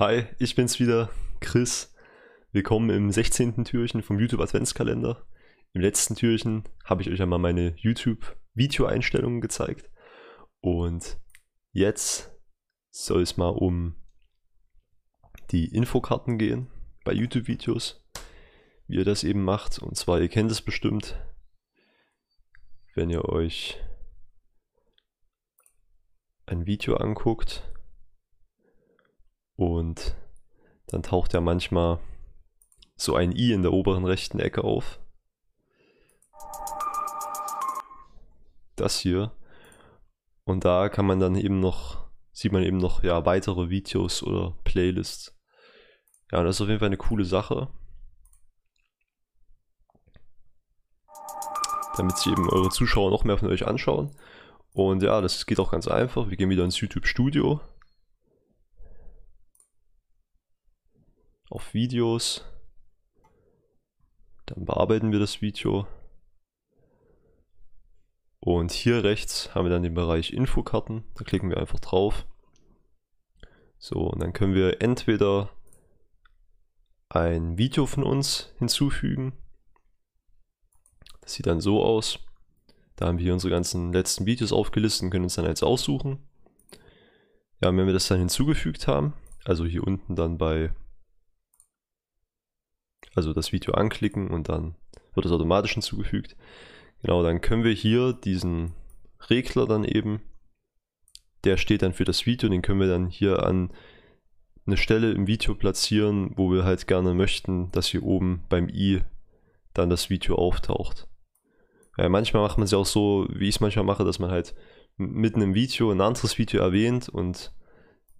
Hi, ich bin's wieder, Chris. Willkommen im 16. Türchen vom YouTube Adventskalender. Im letzten Türchen habe ich euch einmal meine YouTube Video-Einstellungen gezeigt. Und jetzt soll es mal um die Infokarten gehen bei YouTube-Videos, wie ihr das eben macht. Und zwar, ihr kennt es bestimmt, wenn ihr euch ein Video anguckt und dann taucht ja manchmal so ein i in der oberen rechten Ecke auf. Das hier. Und da kann man dann eben noch, sieht man eben noch ja, weitere Videos oder Playlists. Ja, das ist auf jeden Fall eine coole Sache. Damit sich eben eure Zuschauer noch mehr von euch anschauen. Und ja, das geht auch ganz einfach. Wir gehen wieder ins YouTube Studio. Auf Videos. Dann bearbeiten wir das Video. Und hier rechts haben wir dann den Bereich Infokarten. Da klicken wir einfach drauf. So, und dann können wir entweder ein Video von uns hinzufügen. Das sieht dann so aus. Da haben wir unsere ganzen letzten Videos aufgelistet und können uns dann jetzt aussuchen. Ja, wenn wir das dann hinzugefügt haben, also hier unten dann bei also das Video anklicken und dann wird es automatisch hinzugefügt. Genau, dann können wir hier diesen Regler dann eben, der steht dann für das Video, den können wir dann hier an eine Stelle im Video platzieren, wo wir halt gerne möchten, dass hier oben beim i dann das Video auftaucht. Ja, manchmal macht man es ja auch so, wie ich es manchmal mache, dass man halt mitten im Video ein anderes Video erwähnt und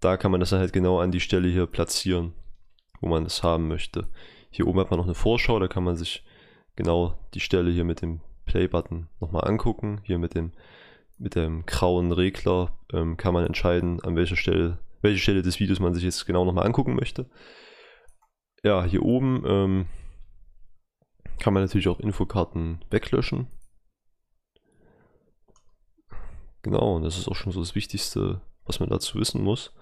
da kann man das dann halt genau an die Stelle hier platzieren, wo man es haben möchte. Hier oben hat man noch eine Vorschau, da kann man sich genau die Stelle hier mit dem Play-Button nochmal angucken. Hier mit dem, mit dem grauen Regler ähm, kann man entscheiden, an welcher Stelle, welche Stelle des Videos man sich jetzt genau nochmal angucken möchte. Ja, hier oben ähm, kann man natürlich auch Infokarten weglöschen. Genau, und das ist auch schon so das Wichtigste, was man dazu wissen muss.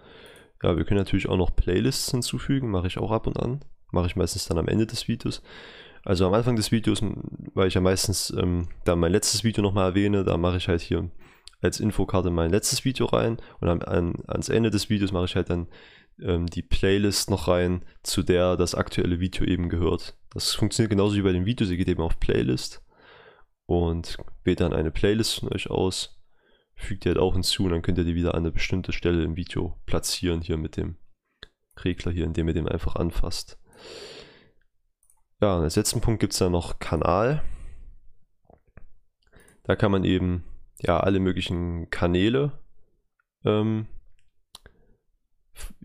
Ja, wir können natürlich auch noch Playlists hinzufügen, mache ich auch ab und an mache ich meistens dann am Ende des Videos. Also am Anfang des Videos, weil ich ja meistens ähm, dann mein letztes Video nochmal erwähne, da mache ich halt hier als Infokarte mein letztes Video rein und am, an, ans Ende des Videos mache ich halt dann ähm, die Playlist noch rein, zu der das aktuelle Video eben gehört. Das funktioniert genauso wie bei den Videos, ihr geht eben auf Playlist und wählt dann eine Playlist von euch aus, fügt die halt auch hinzu und dann könnt ihr die wieder an eine bestimmte Stelle im Video platzieren, hier mit dem Regler hier, indem ihr den einfach anfasst. Ja, als letzten Punkt gibt es dann noch Kanal. Da kann man eben ja alle möglichen Kanäle ähm,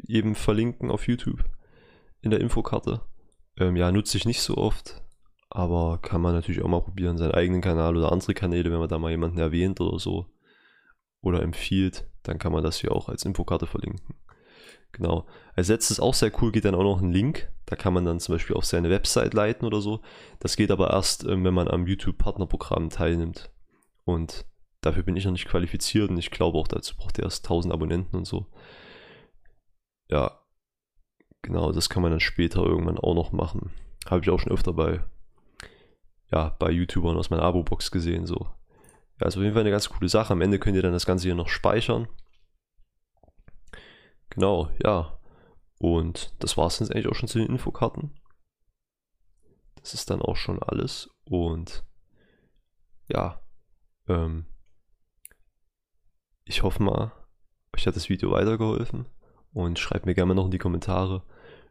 eben verlinken auf YouTube in der Infokarte. Ähm, ja, nutze ich nicht so oft, aber kann man natürlich auch mal probieren, seinen eigenen Kanal oder andere Kanäle, wenn man da mal jemanden erwähnt oder so oder empfiehlt, dann kann man das hier auch als Infokarte verlinken. Genau. Als letztes auch sehr cool geht dann auch noch ein Link. Da kann man dann zum Beispiel auf seine Website leiten oder so. Das geht aber erst, ähm, wenn man am YouTube-Partnerprogramm teilnimmt. Und dafür bin ich noch nicht qualifiziert und ich glaube auch, dazu braucht er erst 1000 Abonnenten und so. Ja, genau, das kann man dann später irgendwann auch noch machen. Habe ich auch schon öfter bei, ja, bei YouTubern aus meiner Abo-Box gesehen. So. Ja, ist auf jeden Fall eine ganz coole Sache. Am Ende könnt ihr dann das Ganze hier noch speichern. Genau, ja. Und das war es jetzt eigentlich auch schon zu den Infokarten. Das ist dann auch schon alles. Und ja, ähm, ich hoffe mal, euch hat das Video weitergeholfen. Und schreibt mir gerne noch in die Kommentare,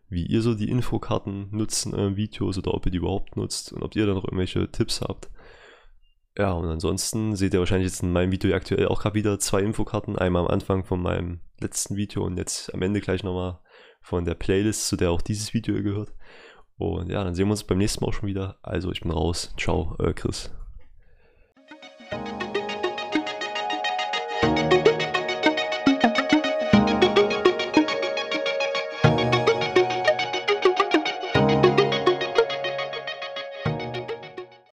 wie ihr so die Infokarten nutzt in euren Videos oder ob ihr die überhaupt nutzt und ob ihr da noch irgendwelche Tipps habt. Ja, und ansonsten seht ihr wahrscheinlich jetzt in meinem Video aktuell auch gerade wieder zwei Infokarten. Einmal am Anfang von meinem letzten Video und jetzt am Ende gleich nochmal von der Playlist, zu der auch dieses Video gehört. Und ja, dann sehen wir uns beim nächsten Mal auch schon wieder. Also ich bin raus. Ciao, äh Chris.